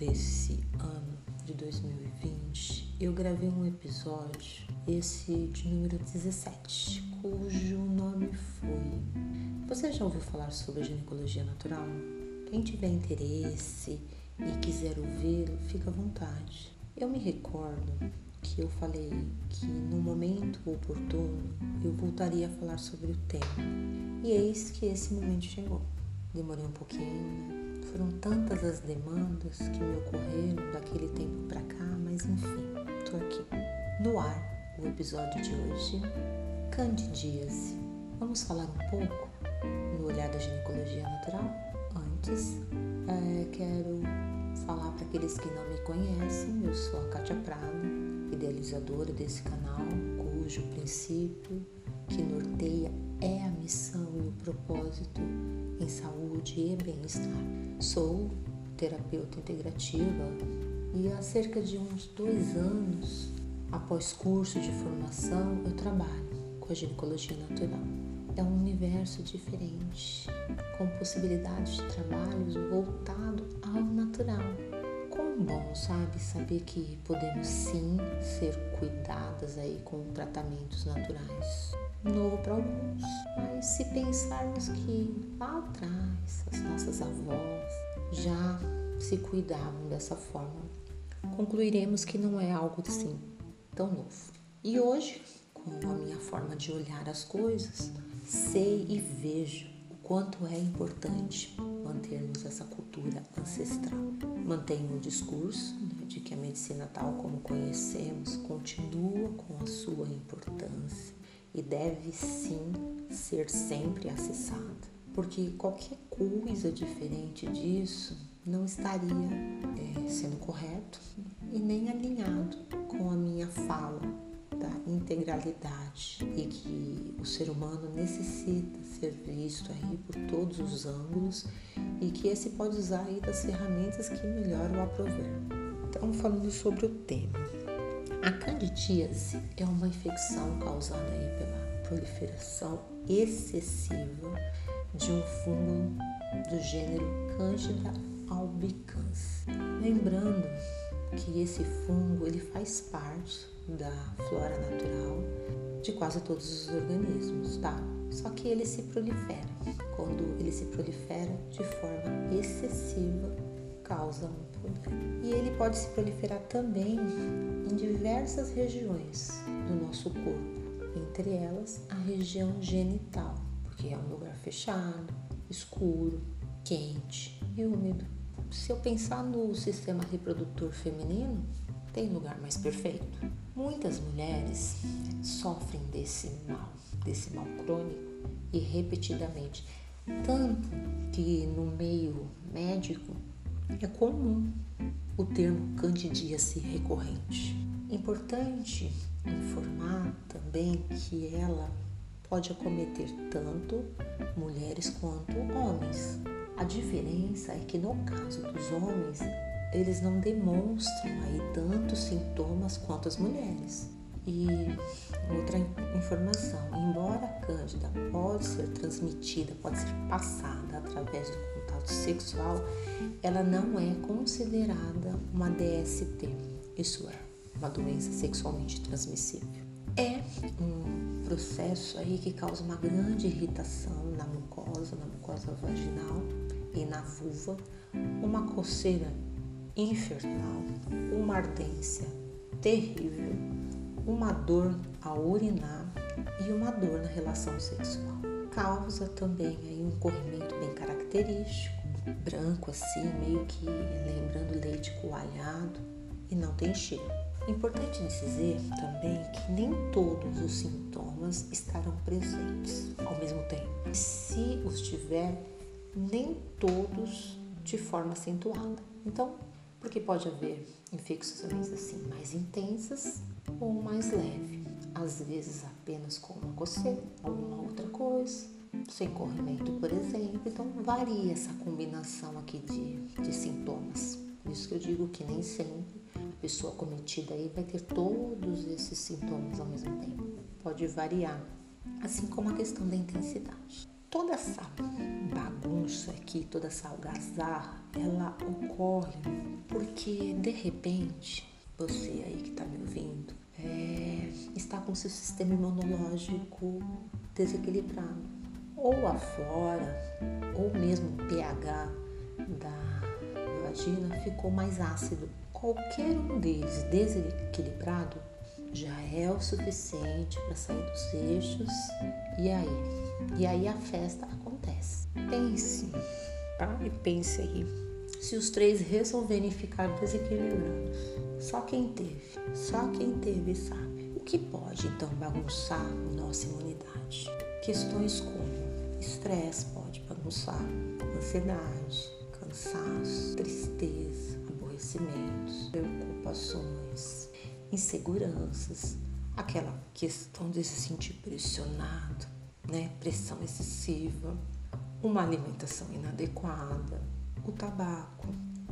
desse ano de 2020, eu gravei um episódio, esse de número 17, cujo nome foi. Você já ouviu falar sobre ginecologia natural? Quem tiver interesse e quiser ouvir, fica à vontade. Eu me recordo que eu falei que no momento oportuno eu voltaria a falar sobre o tema. E eis que esse momento chegou. Demorei um pouquinho, né? Foram tantas as demandas que me ocorreram daquele tempo para cá, mas enfim, tô aqui. No ar, o episódio de hoje, candidíase. Vamos falar um pouco no olhar da ginecologia natural? Antes, é, quero falar para aqueles que não me conhecem, eu sou a Kátia Prada, idealizadora desse canal, cujo princípio que norteia é a missão e o propósito em saúde e bem-estar. Sou terapeuta integrativa e há cerca de uns dois anos, após curso de formação, eu trabalho com a ginecologia natural. É um universo diferente, com possibilidades de trabalhos voltado ao natural. Como bom, sabe, saber que podemos sim ser cuidadas aí com tratamentos naturais novo para alguns. Mas se pensarmos que lá atrás as nossas avós já se cuidavam dessa forma, concluiremos que não é algo assim tão novo. E hoje, com a minha forma de olhar as coisas, sei e vejo o quanto é importante mantermos essa cultura ancestral. Mantenho o discurso né, de que a medicina tal como conhecemos continua com a sua importância e deve sim ser sempre acessada, porque qualquer coisa diferente disso não estaria é, sendo correto e nem alinhado com a minha fala da integralidade e que o ser humano necessita ser visto aí por todos os ângulos e que esse pode usar aí das ferramentas que melhor o aprover. Então, falando sobre o tema, a candidíase é uma infecção causada pela proliferação excessiva de um fungo do gênero Candida albicans. Lembrando que esse fungo ele faz parte da flora natural de quase todos os organismos, tá? Só que ele se prolifera. Quando ele se prolifera de forma excessiva, causa um problema. E ele pode se proliferar também em diversas regiões do nosso corpo, entre elas a região genital, porque é um lugar fechado, escuro, quente e úmido. Se eu pensar no sistema reprodutor feminino, tem lugar mais perfeito. Muitas mulheres sofrem desse mal, desse mal crônico e repetidamente, tanto que no meio médico é comum o termo candidíase recorrente. Importante informar também que ela pode acometer tanto mulheres quanto homens. A diferença é que no caso dos homens, eles não demonstram aí tantos sintomas quanto as mulheres. E outra informação, embora cândida pode ser transmitida, pode ser passada através do contato sexual, ela não é considerada uma DST, isso é, uma doença sexualmente transmissível. É um processo aí que causa uma grande irritação na mucosa, na mucosa vaginal e na vulva, uma coceira infernal, uma ardência terrível, uma dor ao urinar e uma dor na relação sexual. Causa também aí um corrimento bem característico, branco assim, meio que lembrando leite coalhado e não tem cheiro. Importante dizer também que nem todos os sintomas estarão presentes ao mesmo tempo. Se os tiver, nem todos de forma acentuada. Então, porque pode haver infecções assim mais intensas ou mais leve, às vezes apenas com uma coceira, alguma outra coisa, sem corrimento, por exemplo. Então varia essa combinação aqui de, de sintomas. Por isso que eu digo que nem sempre a pessoa cometida aí vai ter todos esses sintomas ao mesmo tempo. Pode variar, assim como a questão da intensidade. toda essa bagunça aqui, toda essa algazarra, ela ocorre porque de repente você aí que está me ouvindo é, está com seu sistema imunológico desequilibrado, ou a flora, ou mesmo o pH da vagina ficou mais ácido. Qualquer um deles desequilibrado já é o suficiente para sair dos eixos e aí e aí a festa acontece. Pense, tá? E pense aí. Se os três resolverem ficar desequilibrados, só quem teve, só quem teve sabe. O que pode então bagunçar nossa imunidade? Questões como estresse pode bagunçar, ansiedade, cansaço, tristeza, aborrecimentos, preocupações, inseguranças, aquela questão de se sentir pressionado, né? Pressão excessiva, uma alimentação inadequada, o tabaco,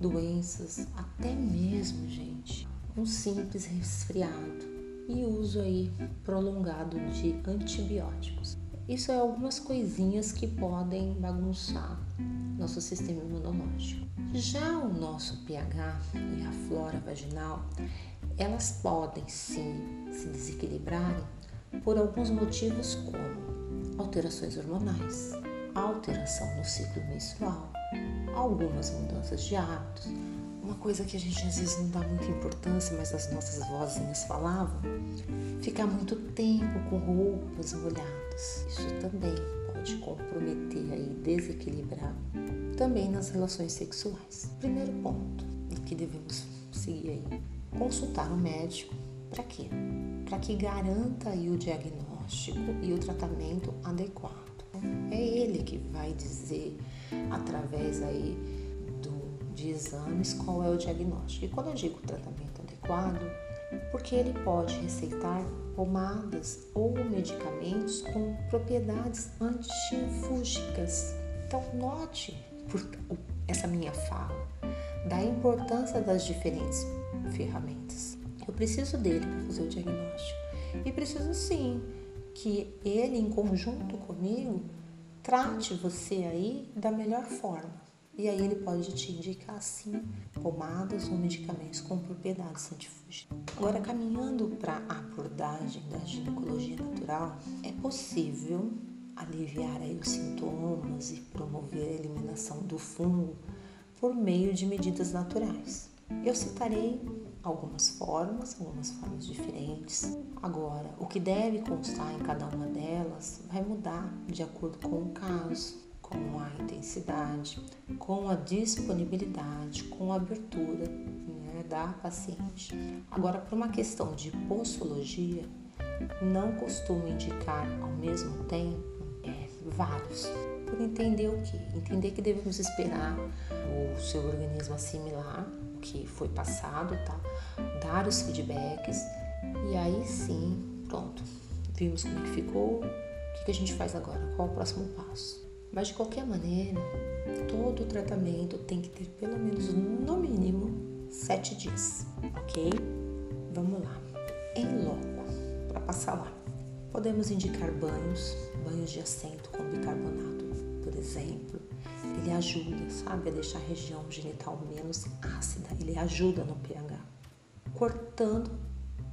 doenças, até mesmo, gente, um simples resfriado e uso aí prolongado de antibióticos. Isso é algumas coisinhas que podem bagunçar nosso sistema imunológico. Já o nosso pH e a flora vaginal, elas podem sim se desequilibrarem por alguns motivos como alterações hormonais, alteração no ciclo menstrual, algumas mudanças de hábitos. Uma coisa que a gente às vezes não dá muita importância, mas as nossas vozinhas falavam, ficar muito tempo com roupas molhadas. Isso também pode comprometer e desequilibrar também nas relações sexuais. Primeiro ponto que devemos seguir aí, consultar o médico para quê? Para que garanta aí o diagnóstico diagnóstico e o tratamento adequado. É ele que vai dizer, através aí do, de exames, qual é o diagnóstico. E quando eu digo tratamento adequado, porque ele pode receitar pomadas ou medicamentos com propriedades antifúngicas. Então, note por essa minha fala da importância das diferentes ferramentas. Eu preciso dele para fazer o diagnóstico e preciso sim que ele, em conjunto comigo, trate você aí da melhor forma. E aí ele pode te indicar sim pomadas ou medicamentos com propriedades antifúngicas. Agora, caminhando para a abordagem da ginecologia natural, é possível aliviar aí os sintomas e promover a eliminação do fungo por meio de medidas naturais. Eu citarei algumas formas, algumas formas diferentes. Agora, o que deve constar em cada uma delas vai mudar de acordo com o caso, com a intensidade, com a disponibilidade, com a abertura né, da paciente. Agora, para uma questão de postologia, não costumo indicar ao mesmo tempo é, vários, por entender o que? Entender que devemos esperar o seu organismo assimilar que foi passado, tá? Dar os feedbacks e aí sim, pronto, vimos como é que ficou, o que, a gente faz agora, qual o próximo passo. Mas de qualquer maneira, todo tratamento tem que ter pelo menos no mínimo sete dias, ok? Vamos lá. Em loco, para passar lá. Podemos indicar banhos, banhos de assento com bicarbonato, por exemplo, ele ajuda, sabe, a deixar a região genital menos ácida, ele ajuda no pH, cortando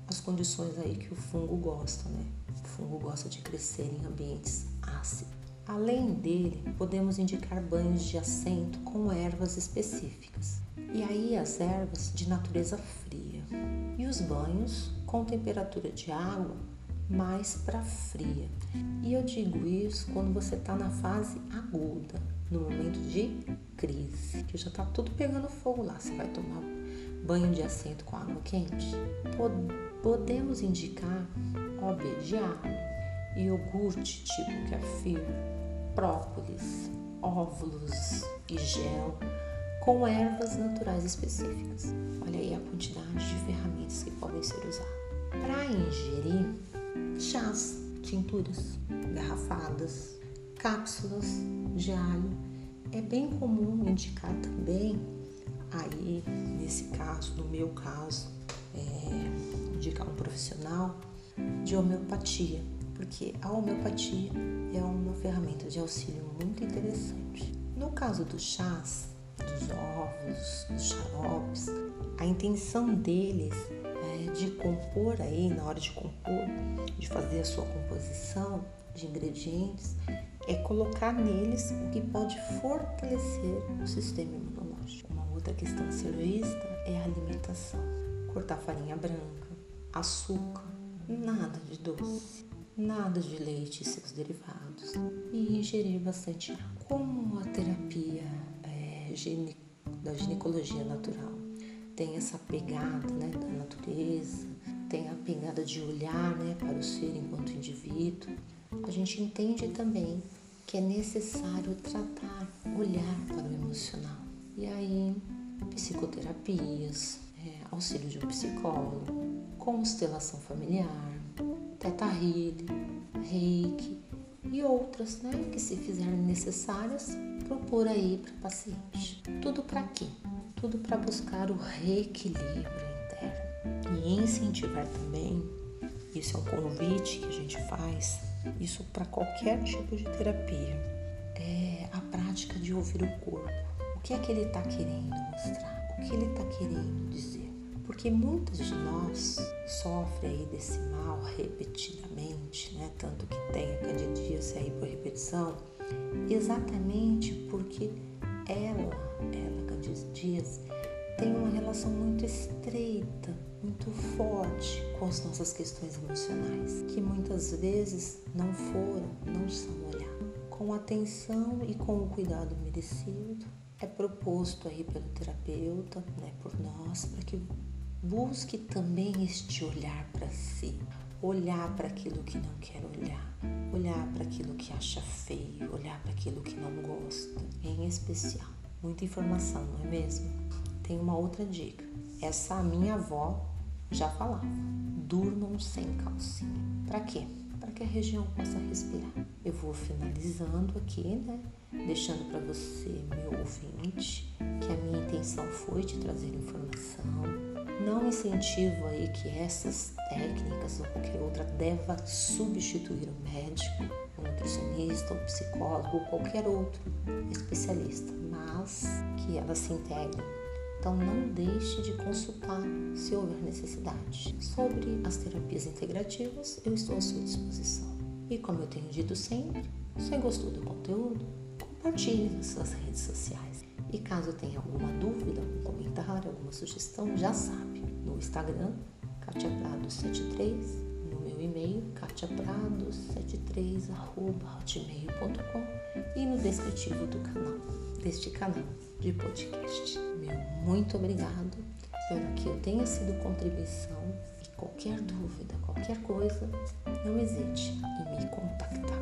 as condições aí que o fungo gosta, né? O fungo gosta de crescer em ambientes ácidos. Além dele, podemos indicar banhos de assento com ervas específicas. E aí as ervas de natureza fria. E os banhos com temperatura de água mais para fria. E eu digo isso quando você está na fase aguda, no momento de crise, que já está tudo pegando fogo lá. Você vai tomar banho de assento com água quente? Podemos indicar OB de iogurte tipo kefir, própolis, óvulos e gel com ervas naturais específicas. Olha aí a quantidade de ferramentas que podem ser usadas. Para ingerir, chás, tinturas, garrafadas, cápsulas de alho. É bem comum indicar também, aí nesse caso, no meu caso, é, indicar um profissional de homeopatia porque a homeopatia é uma ferramenta de auxílio muito interessante. No caso dos chás, dos ovos, dos xaropes, a intenção deles é de compor aí, na hora de compor, de fazer a sua composição de ingredientes, é colocar neles o que pode fortalecer o sistema imunológico. Uma outra questão a ser vista é a alimentação. Cortar farinha branca, açúcar, nada de doce, nada de leite e seus derivados e ingerir bastante água. Como a terapia é, da ginecologia natural tem essa pegada né, da natureza, tem a pegada de olhar né, para o ser enquanto indivíduo, a gente entende também que é necessário tratar, olhar para o emocional. E aí, psicoterapias, é, auxílio de um psicólogo, constelação familiar, teta healing, reiki e outras né, que se fizerem necessárias, propor aí para paciente. Tudo para quê? Tudo para buscar o reequilíbrio interno e incentivar também. Isso é um convite que a gente faz, isso para qualquer tipo de terapia. É a prática de ouvir o corpo. O que é que ele está querendo mostrar? O que ele está querendo dizer? Porque muitos de nós sofrem aí desse mal repetidamente, né? Tanto que tem a candidíase aí por repetição, exatamente porque ela, ela, candidíase, tem uma relação muito estreita, muito forte com as nossas questões emocionais, que muitas vezes não foram, não são olhadas. Com atenção e com o cuidado merecido, é proposto aí pelo terapeuta, né, por nós, para que busque também este olhar para si, olhar para aquilo que não quer olhar, olhar para aquilo que acha feio, olhar para aquilo que não gosta, em especial. Muita informação, não é mesmo? Tem uma outra dica. Essa minha avó já falava. Durmam sem calcinha. Para quê? Para que a região possa respirar. Eu vou finalizando aqui, né? Deixando para você, meu ouvinte, que a minha intenção foi te trazer informação. Não incentivo aí que essas técnicas ou qualquer outra deva substituir o médico, o nutricionista, o psicólogo ou qualquer outro especialista, mas que elas se integrem então não deixe de consultar se houver necessidade. Sobre as terapias integrativas, eu estou à sua disposição. E como eu tenho dito sempre, se gostou do conteúdo, compartilhe nas suas redes sociais. E caso tenha alguma dúvida, algum comentário, alguma sugestão, já sabe, no Instagram, katiaprado73, no meu e-mail, katiaprado73.hotmail.com e no descritivo do canal, deste canal de podcast. Meu muito obrigado. Espero que eu tenha sido contribuição e qualquer dúvida, qualquer coisa, não hesite em me contactar.